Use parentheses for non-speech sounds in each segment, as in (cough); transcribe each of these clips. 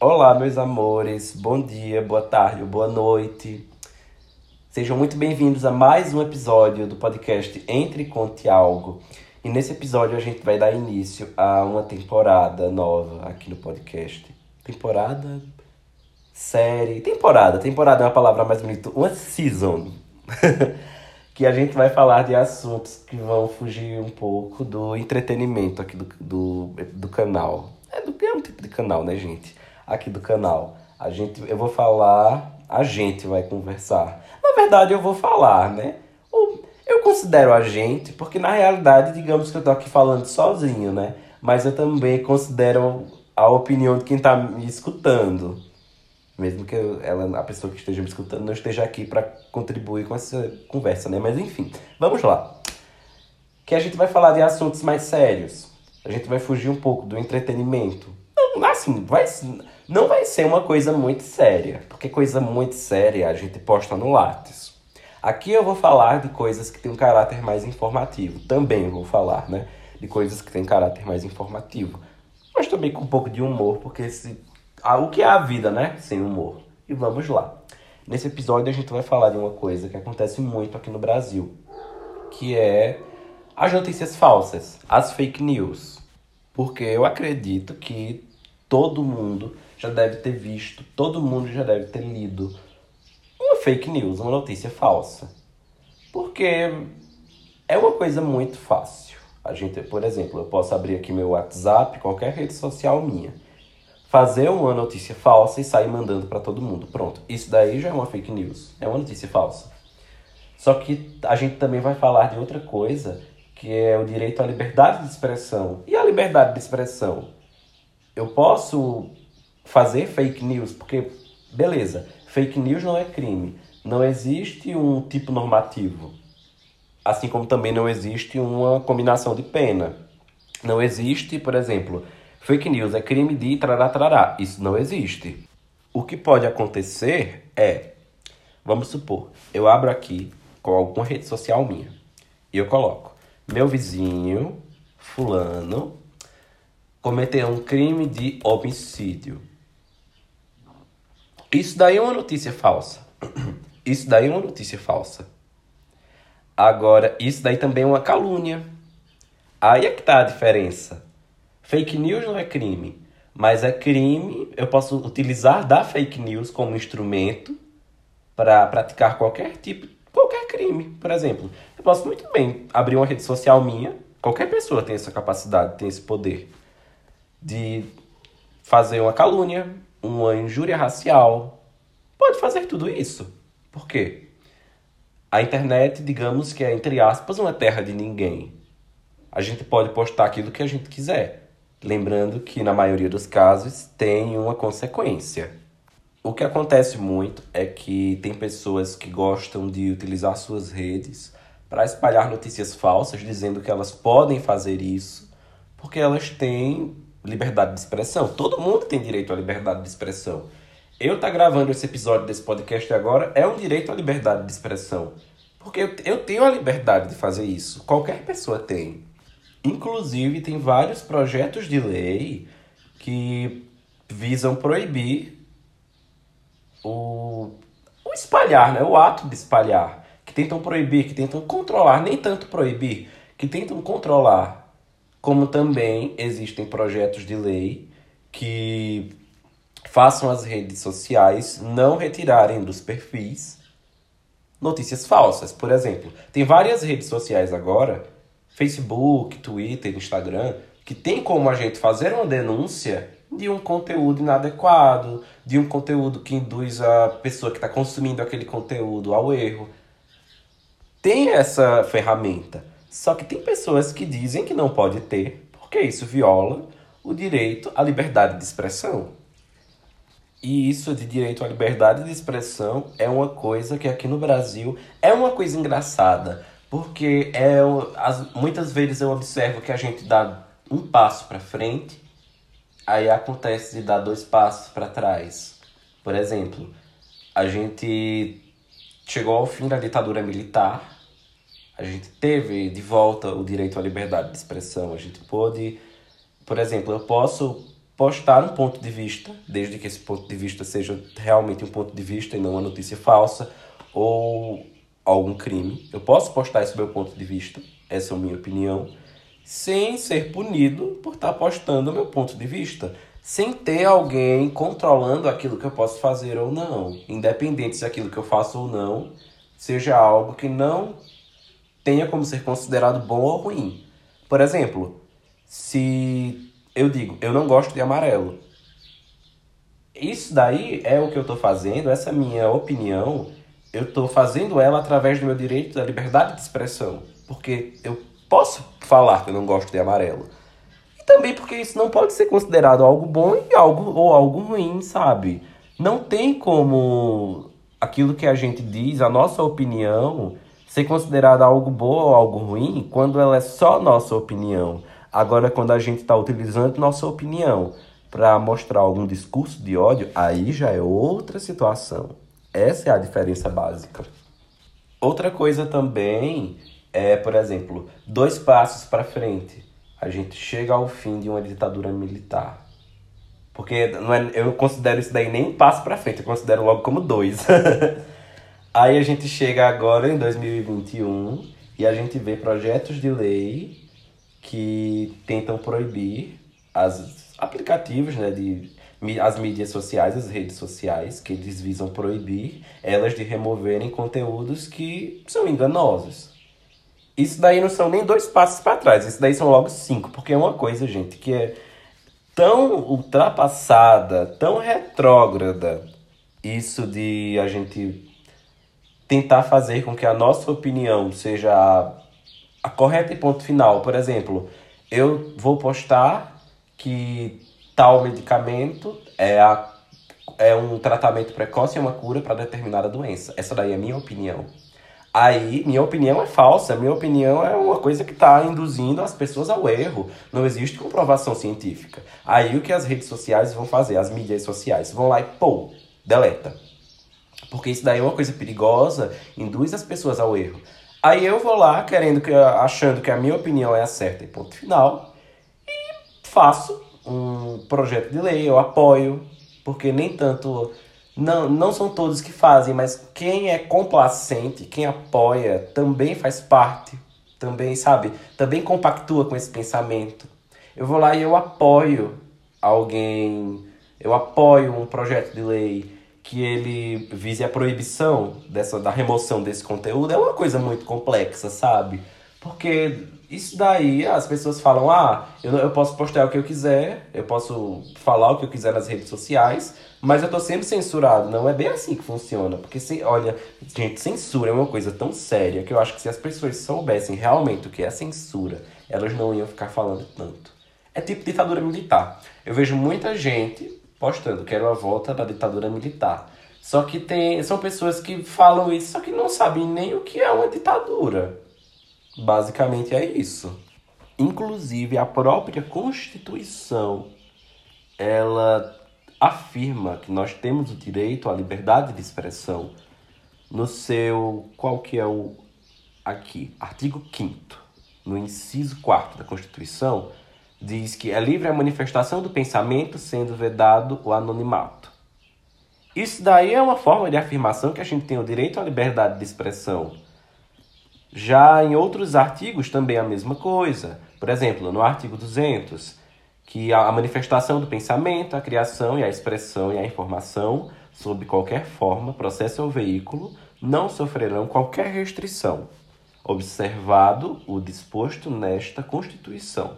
Olá, meus amores, bom dia, boa tarde, boa noite. Sejam muito bem-vindos a mais um episódio do podcast Entre Conte Algo. E nesse episódio a gente vai dar início a uma temporada nova aqui no podcast. Temporada? Série? Temporada. Temporada é uma palavra mais bonita. Uma season. (laughs) que a gente vai falar de assuntos que vão fugir um pouco do entretenimento aqui do, do, do canal. É, do, é um tipo de canal, né, gente? Aqui do canal. A gente, eu vou falar, a gente vai conversar. Na verdade, eu vou falar, né? Eu considero a gente, porque na realidade, digamos que eu tô aqui falando sozinho, né? Mas eu também considero a opinião de quem tá me escutando. Mesmo que ela, a pessoa que esteja me escutando não esteja aqui para contribuir com essa conversa, né? Mas enfim, vamos lá. Que a gente vai falar de assuntos mais sérios. A gente vai fugir um pouco do entretenimento. Assim, vai, não vai ser uma coisa muito séria, porque coisa muito séria a gente posta no Lattes. Aqui eu vou falar de coisas que têm um caráter mais informativo. Também vou falar, né? De coisas que têm caráter mais informativo. Mas também com um pouco de humor, porque se... o que é a vida, né? Sem humor. E vamos lá. Nesse episódio a gente vai falar de uma coisa que acontece muito aqui no Brasil, que é as notícias falsas, as fake news. Porque eu acredito que todo mundo já deve ter visto, todo mundo já deve ter lido uma fake news, uma notícia falsa. Porque é uma coisa muito fácil. A gente, por exemplo, eu posso abrir aqui meu WhatsApp, qualquer rede social minha, fazer uma notícia falsa e sair mandando para todo mundo. Pronto. Isso daí já é uma fake news, é uma notícia falsa. Só que a gente também vai falar de outra coisa, que é o direito à liberdade de expressão. E a liberdade de expressão? Eu posso fazer fake news, porque, beleza, fake news não é crime. Não existe um tipo normativo. Assim como também não existe uma combinação de pena. Não existe, por exemplo, fake news é crime de trará, trará. Isso não existe. O que pode acontecer é, vamos supor, eu abro aqui com alguma rede social minha e eu coloco meu vizinho, fulano, cometeu um crime de homicídio. Isso daí é uma notícia falsa. (clears throat) Isso daí é uma notícia falsa. Agora, isso daí também é uma calúnia. Aí é que tá a diferença. Fake news não é crime, mas é crime. Eu posso utilizar da fake news como instrumento para praticar qualquer tipo, qualquer crime. Por exemplo, eu posso muito bem abrir uma rede social minha. Qualquer pessoa tem essa capacidade, tem esse poder de fazer uma calúnia, uma injúria racial, pode fazer tudo isso. Por quê? A internet, digamos que é, entre aspas, uma terra de ninguém. A gente pode postar aquilo que a gente quiser. Lembrando que, na maioria dos casos, tem uma consequência. O que acontece muito é que tem pessoas que gostam de utilizar suas redes para espalhar notícias falsas, dizendo que elas podem fazer isso porque elas têm liberdade de expressão. Todo mundo tem direito à liberdade de expressão. Eu estar tá gravando esse episódio desse podcast agora é um direito à liberdade de expressão. Porque eu, eu tenho a liberdade de fazer isso. Qualquer pessoa tem. Inclusive, tem vários projetos de lei que visam proibir o, o espalhar, né? o ato de espalhar. Que tentam proibir, que tentam controlar, nem tanto proibir, que tentam controlar como também existem projetos de lei que façam as redes sociais não retirarem dos perfis notícias falsas. Por exemplo, tem várias redes sociais agora, Facebook, Twitter, Instagram, que tem como a gente fazer uma denúncia de um conteúdo inadequado, de um conteúdo que induz a pessoa que está consumindo aquele conteúdo ao erro. Tem essa ferramenta. Só que tem pessoas que dizem que não pode ter, porque isso viola o direito à liberdade de expressão. E isso de direito à liberdade de expressão é uma coisa que aqui no Brasil é uma coisa engraçada, porque é as, muitas vezes eu observo que a gente dá um passo para frente, aí acontece de dar dois passos para trás. Por exemplo, a gente chegou ao fim da ditadura militar a gente teve de volta o direito à liberdade de expressão. A gente pôde, por exemplo, eu posso postar um ponto de vista, desde que esse ponto de vista seja realmente um ponto de vista e não uma notícia falsa ou algum crime. Eu posso postar esse meu ponto de vista, essa é a minha opinião, sem ser punido por estar postando o meu ponto de vista, sem ter alguém controlando aquilo que eu posso fazer ou não, independente se aquilo que eu faço ou não seja algo que não tenha como ser considerado bom ou ruim. Por exemplo, se eu digo, eu não gosto de amarelo. Isso daí é o que eu estou fazendo, essa minha opinião, eu estou fazendo ela através do meu direito da liberdade de expressão. Porque eu posso falar que eu não gosto de amarelo. E também porque isso não pode ser considerado algo bom e algo, ou algo ruim, sabe? Não tem como aquilo que a gente diz, a nossa opinião, ser considerada algo bom ou algo ruim quando ela é só nossa opinião. Agora, quando a gente está utilizando nossa opinião para mostrar algum discurso de ódio, aí já é outra situação. Essa é a diferença básica. Outra coisa também é, por exemplo, dois passos para frente. A gente chega ao fim de uma ditadura militar. Porque não é, eu não considero isso daí nem um passo para frente, eu considero logo como dois. (laughs) Aí a gente chega agora em 2021 e a gente vê projetos de lei que tentam proibir as aplicativos, né, de as mídias sociais, as redes sociais, que eles visam proibir elas de removerem conteúdos que são enganosos. Isso daí não são nem dois passos para trás, isso daí são logo cinco, porque é uma coisa, gente, que é tão ultrapassada, tão retrógrada, isso de a gente tentar fazer com que a nossa opinião seja a, a correta e ponto final. Por exemplo, eu vou postar que tal medicamento é, a, é um tratamento precoce e uma cura para determinada doença. Essa daí é a minha opinião. Aí, minha opinião é falsa. Minha opinião é uma coisa que está induzindo as pessoas ao erro. Não existe comprovação científica. Aí, o que as redes sociais vão fazer, as mídias sociais, vão lá e, pô, deleta. Porque isso daí é uma coisa perigosa, induz as pessoas ao erro. Aí eu vou lá, querendo que, achando que a minha opinião é a certa e ponto final, e faço um projeto de lei, eu apoio, porque nem tanto não, não são todos que fazem, mas quem é complacente, quem apoia, também faz parte, também, sabe? Também compactua com esse pensamento. Eu vou lá e eu apoio alguém, eu apoio um projeto de lei que ele vise a proibição dessa da remoção desse conteúdo. É uma coisa muito complexa, sabe? Porque isso daí, as pessoas falam, ah, eu, eu posso postar o que eu quiser, eu posso falar o que eu quiser nas redes sociais, mas eu tô sempre censurado. Não é bem assim que funciona. Porque, se, olha, gente, censura é uma coisa tão séria que eu acho que se as pessoas soubessem realmente o que é censura, elas não iam ficar falando tanto. É tipo ditadura militar. Eu vejo muita gente postando, quero a volta da ditadura militar. Só que tem, são pessoas que falam isso, só que não sabem nem o que é uma ditadura. Basicamente é isso. Inclusive, a própria Constituição, ela afirma que nós temos o direito à liberdade de expressão no seu qual que é o aqui, artigo 5 no inciso 4 da Constituição, diz que é livre a manifestação do pensamento sendo vedado o anonimato. Isso daí é uma forma de afirmação que a gente tem o direito à liberdade de expressão. Já em outros artigos também é a mesma coisa. Por exemplo, no artigo 200, que a manifestação do pensamento, a criação e a expressão e a informação, sob qualquer forma, processo ou veículo, não sofrerão qualquer restrição, observado o disposto nesta Constituição.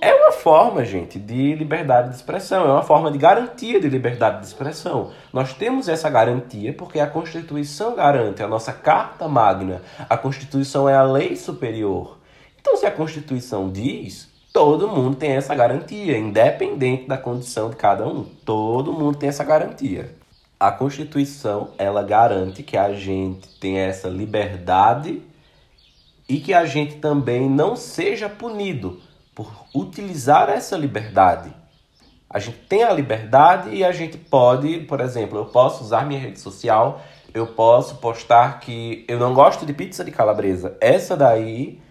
É uma forma, gente, de liberdade de expressão, é uma forma de garantia de liberdade de expressão. Nós temos essa garantia porque a Constituição garante, a nossa Carta Magna, a Constituição é a lei superior. Então, se a Constituição diz, todo mundo tem essa garantia, independente da condição de cada um. Todo mundo tem essa garantia. A Constituição, ela garante que a gente tem essa liberdade e que a gente também não seja punido por utilizar essa liberdade. A gente tem a liberdade e a gente pode, por exemplo, eu posso usar minha rede social, eu posso postar que eu não gosto de pizza de calabresa. Essa daí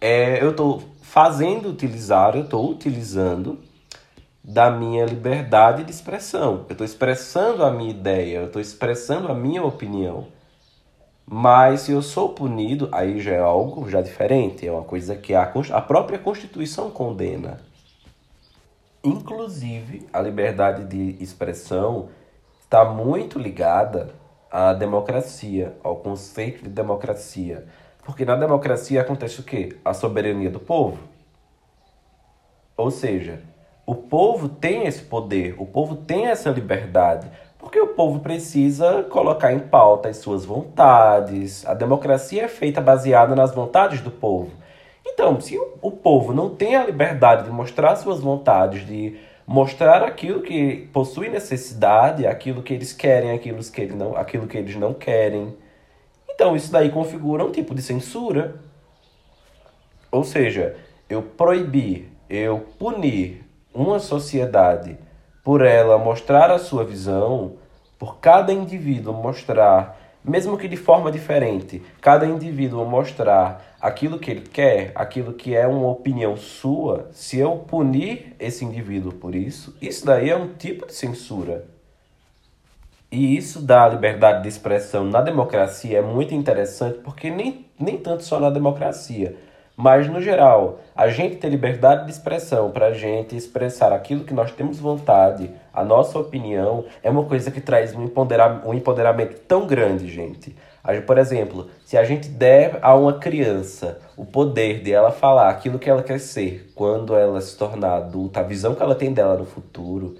é, eu estou fazendo utilizar, eu estou utilizando da minha liberdade de expressão. Eu estou expressando a minha ideia, eu estou expressando a minha opinião. Mas se eu sou punido, aí já é algo já diferente, é uma coisa que a, a própria Constituição condena. Inclusive, a liberdade de expressão está muito ligada à democracia, ao conceito de democracia. Porque na democracia acontece o quê? A soberania do povo. Ou seja, o povo tem esse poder, o povo tem essa liberdade, porque o povo precisa colocar em pauta as suas vontades. A democracia é feita baseada nas vontades do povo. Então, se o povo não tem a liberdade de mostrar suas vontades, de mostrar aquilo que possui necessidade, aquilo que eles querem, aquilo que eles não, aquilo que eles não querem, então isso daí configura um tipo de censura. Ou seja, eu proibir, eu punir uma sociedade por ela mostrar a sua visão, por cada indivíduo mostrar, mesmo que de forma diferente, cada indivíduo mostrar aquilo que ele quer, aquilo que é uma opinião sua, se eu punir esse indivíduo por isso, isso daí é um tipo de censura. E isso da liberdade de expressão na democracia é muito interessante, porque nem, nem tanto só na democracia mas, no geral, a gente ter liberdade de expressão para a gente expressar aquilo que nós temos vontade, a nossa opinião, é uma coisa que traz um empoderamento, um empoderamento tão grande, gente. Por exemplo, se a gente der a uma criança o poder de ela falar aquilo que ela quer ser quando ela se tornar adulta, a visão que ela tem dela no futuro,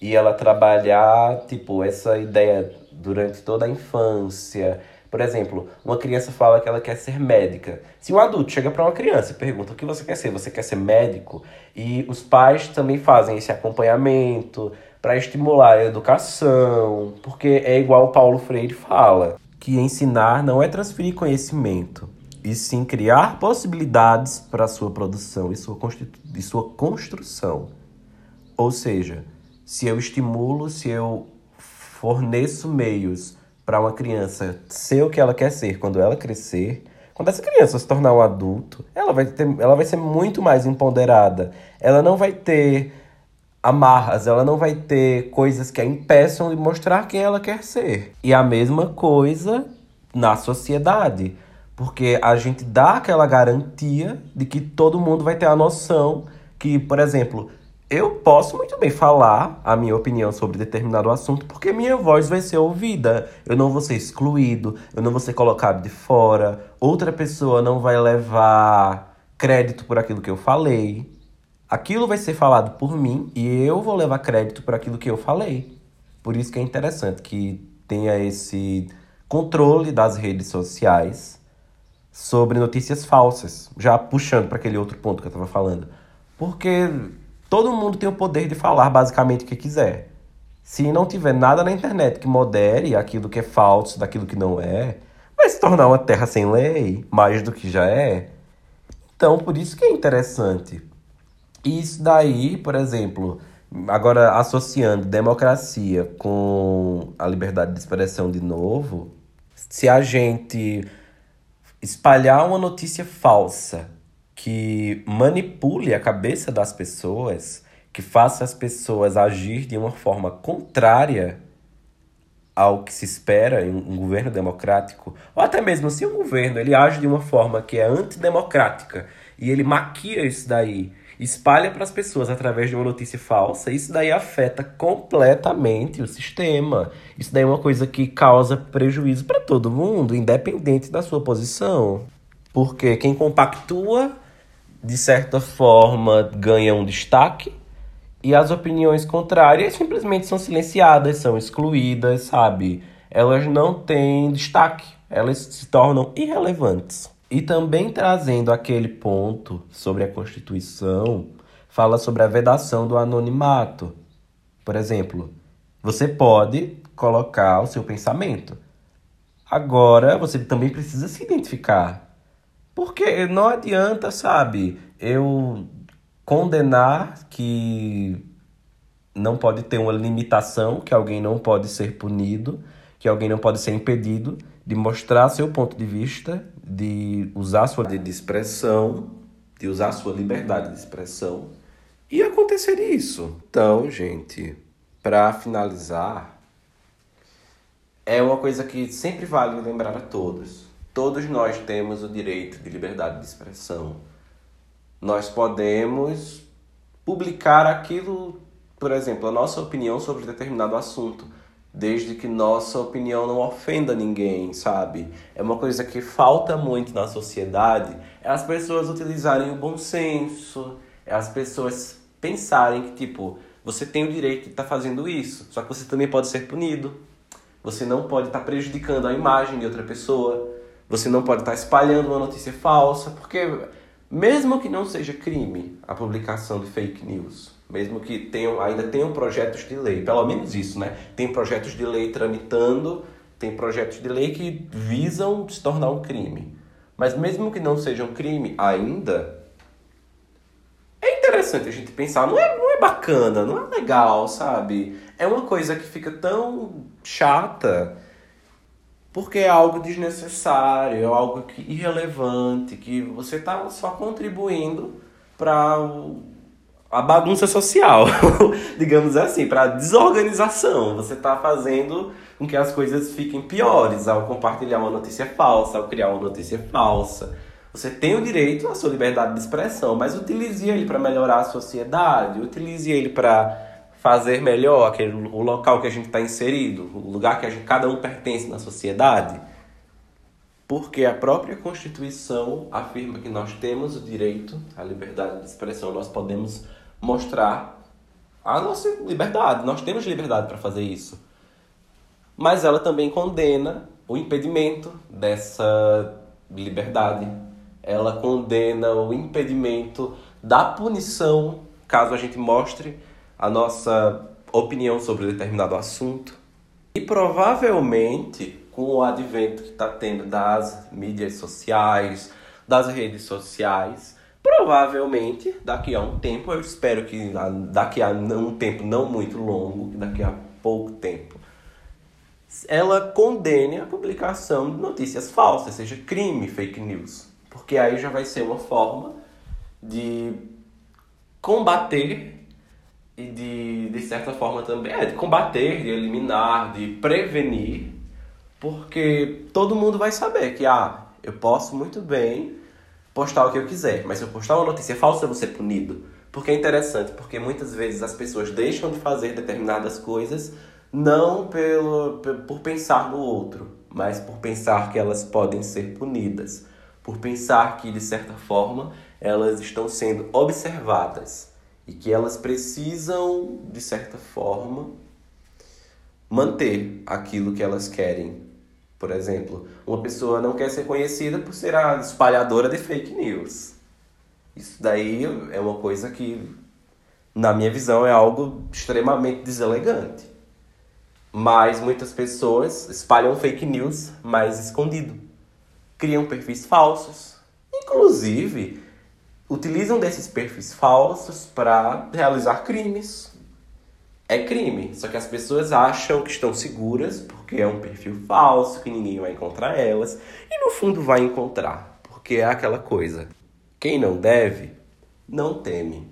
e ela trabalhar, tipo, essa ideia durante toda a infância, por exemplo, uma criança fala que ela quer ser médica. Se um adulto chega para uma criança e pergunta o que você quer ser, você quer ser médico? E os pais também fazem esse acompanhamento para estimular a educação, porque é igual o Paulo Freire fala, que ensinar não é transferir conhecimento, e sim criar possibilidades para sua produção e sua, e sua construção. Ou seja, se eu estimulo, se eu forneço meios para uma criança ser o que ela quer ser quando ela crescer, quando essa criança se tornar um adulto, ela vai, ter, ela vai ser muito mais empoderada. Ela não vai ter amarras, ela não vai ter coisas que a impeçam de mostrar quem ela quer ser. E a mesma coisa na sociedade, porque a gente dá aquela garantia de que todo mundo vai ter a noção que, por exemplo, eu posso muito bem falar a minha opinião sobre determinado assunto, porque minha voz vai ser ouvida. Eu não vou ser excluído, eu não vou ser colocado de fora, outra pessoa não vai levar crédito por aquilo que eu falei. Aquilo vai ser falado por mim e eu vou levar crédito por aquilo que eu falei. Por isso que é interessante que tenha esse controle das redes sociais sobre notícias falsas, já puxando para aquele outro ponto que eu estava falando. Porque Todo mundo tem o poder de falar basicamente o que quiser. Se não tiver nada na internet que modere aquilo que é falso daquilo que não é, vai se tornar uma terra sem lei, mais do que já é. Então, por isso que é interessante. Isso daí, por exemplo, agora associando democracia com a liberdade de expressão de novo, se a gente espalhar uma notícia falsa que manipule a cabeça das pessoas, que faça as pessoas agir de uma forma contrária ao que se espera em um governo democrático, ou até mesmo se um governo ele age de uma forma que é antidemocrática e ele maquia isso daí, espalha para as pessoas através de uma notícia falsa, isso daí afeta completamente o sistema. Isso daí é uma coisa que causa prejuízo para todo mundo, independente da sua posição. Porque quem compactua de certa forma, ganham destaque e as opiniões contrárias simplesmente são silenciadas, são excluídas, sabe? Elas não têm destaque, elas se tornam irrelevantes. E também trazendo aquele ponto sobre a Constituição, fala sobre a vedação do anonimato. Por exemplo, você pode colocar o seu pensamento. Agora, você também precisa se identificar. Porque não adianta, sabe, eu condenar que não pode ter uma limitação, que alguém não pode ser punido, que alguém não pode ser impedido de mostrar seu ponto de vista, de usar sua de expressão, de usar sua liberdade de expressão e acontecer isso. Então, gente, para finalizar, é uma coisa que sempre vale lembrar a todos. Todos nós temos o direito de liberdade de expressão. Nós podemos publicar aquilo, por exemplo, a nossa opinião sobre determinado assunto, desde que nossa opinião não ofenda ninguém, sabe? É uma coisa que falta muito na sociedade, é as pessoas utilizarem o bom senso, é as pessoas pensarem que, tipo, você tem o direito de estar tá fazendo isso, só que você também pode ser punido. Você não pode estar tá prejudicando a imagem de outra pessoa. Você não pode estar espalhando uma notícia falsa, porque mesmo que não seja crime a publicação de fake news, mesmo que tenham, ainda tenham projetos de lei, pelo menos isso, né? Tem projetos de lei tramitando, tem projetos de lei que visam se tornar um crime. Mas mesmo que não seja um crime ainda, interessante a gente pensar, não é, não é bacana, não é legal, sabe? É uma coisa que fica tão chata porque é algo desnecessário, é algo que, irrelevante, que você tá só contribuindo para a bagunça social, (laughs) digamos assim, para desorganização. Você está fazendo com que as coisas fiquem piores ao compartilhar uma notícia falsa, ao criar uma notícia falsa. Você tem o direito à sua liberdade de expressão, mas utilize ele para melhorar a sociedade, utilize ele para fazer melhor aquele, o local que a gente está inserido, o lugar que gente, cada um pertence na sociedade. Porque a própria Constituição afirma que nós temos o direito à liberdade de expressão, nós podemos mostrar a nossa liberdade, nós temos liberdade para fazer isso. Mas ela também condena o impedimento dessa liberdade ela condena o impedimento da punição caso a gente mostre a nossa opinião sobre determinado assunto. E provavelmente, com o advento que está tendo das mídias sociais, das redes sociais, provavelmente daqui a um tempo, eu espero que daqui a um tempo não muito longo, daqui a pouco tempo, ela condene a publicação de notícias falsas, seja crime, fake news. Porque aí já vai ser uma forma de combater e de, de certa forma também, é, de combater, de eliminar, de prevenir, porque todo mundo vai saber que, ah, eu posso muito bem postar o que eu quiser, mas se eu postar uma notícia falsa, eu vou ser punido. Porque é interessante, porque muitas vezes as pessoas deixam de fazer determinadas coisas não pelo, por pensar no outro, mas por pensar que elas podem ser punidas por pensar que, de certa forma, elas estão sendo observadas e que elas precisam, de certa forma, manter aquilo que elas querem. Por exemplo, uma pessoa não quer ser conhecida por ser a espalhadora de fake news. Isso daí é uma coisa que, na minha visão, é algo extremamente deselegante. Mas muitas pessoas espalham fake news mais escondido criam perfis falsos, inclusive utilizam desses perfis falsos para realizar crimes. É crime, só que as pessoas acham que estão seguras porque é um perfil falso, que ninguém vai encontrar elas, e no fundo vai encontrar, porque é aquela coisa. Quem não deve, não teme.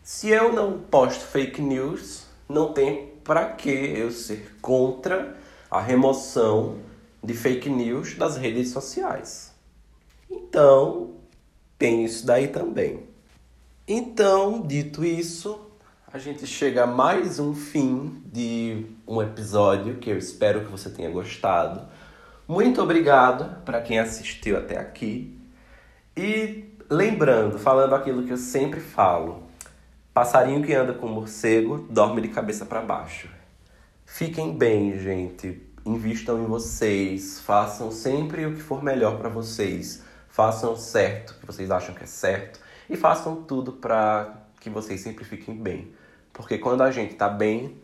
Se eu não posto fake news, não tem para que eu ser contra a remoção de fake news das redes sociais. Então, tem isso daí também. Então, dito isso, a gente chega a mais um fim de um episódio que eu espero que você tenha gostado. Muito obrigado para quem assistiu até aqui. E lembrando, falando aquilo que eu sempre falo, passarinho que anda com morcego dorme de cabeça para baixo. Fiquem bem, gente invistam em vocês, façam sempre o que for melhor para vocês, façam certo que vocês acham que é certo e façam tudo para que vocês sempre fiquem bem. Porque quando a gente está bem,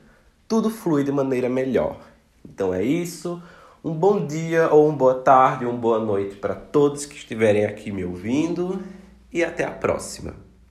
tudo flui de maneira melhor. Então é isso. Um bom dia ou uma boa tarde, uma boa noite para todos que estiverem aqui me ouvindo e até a próxima.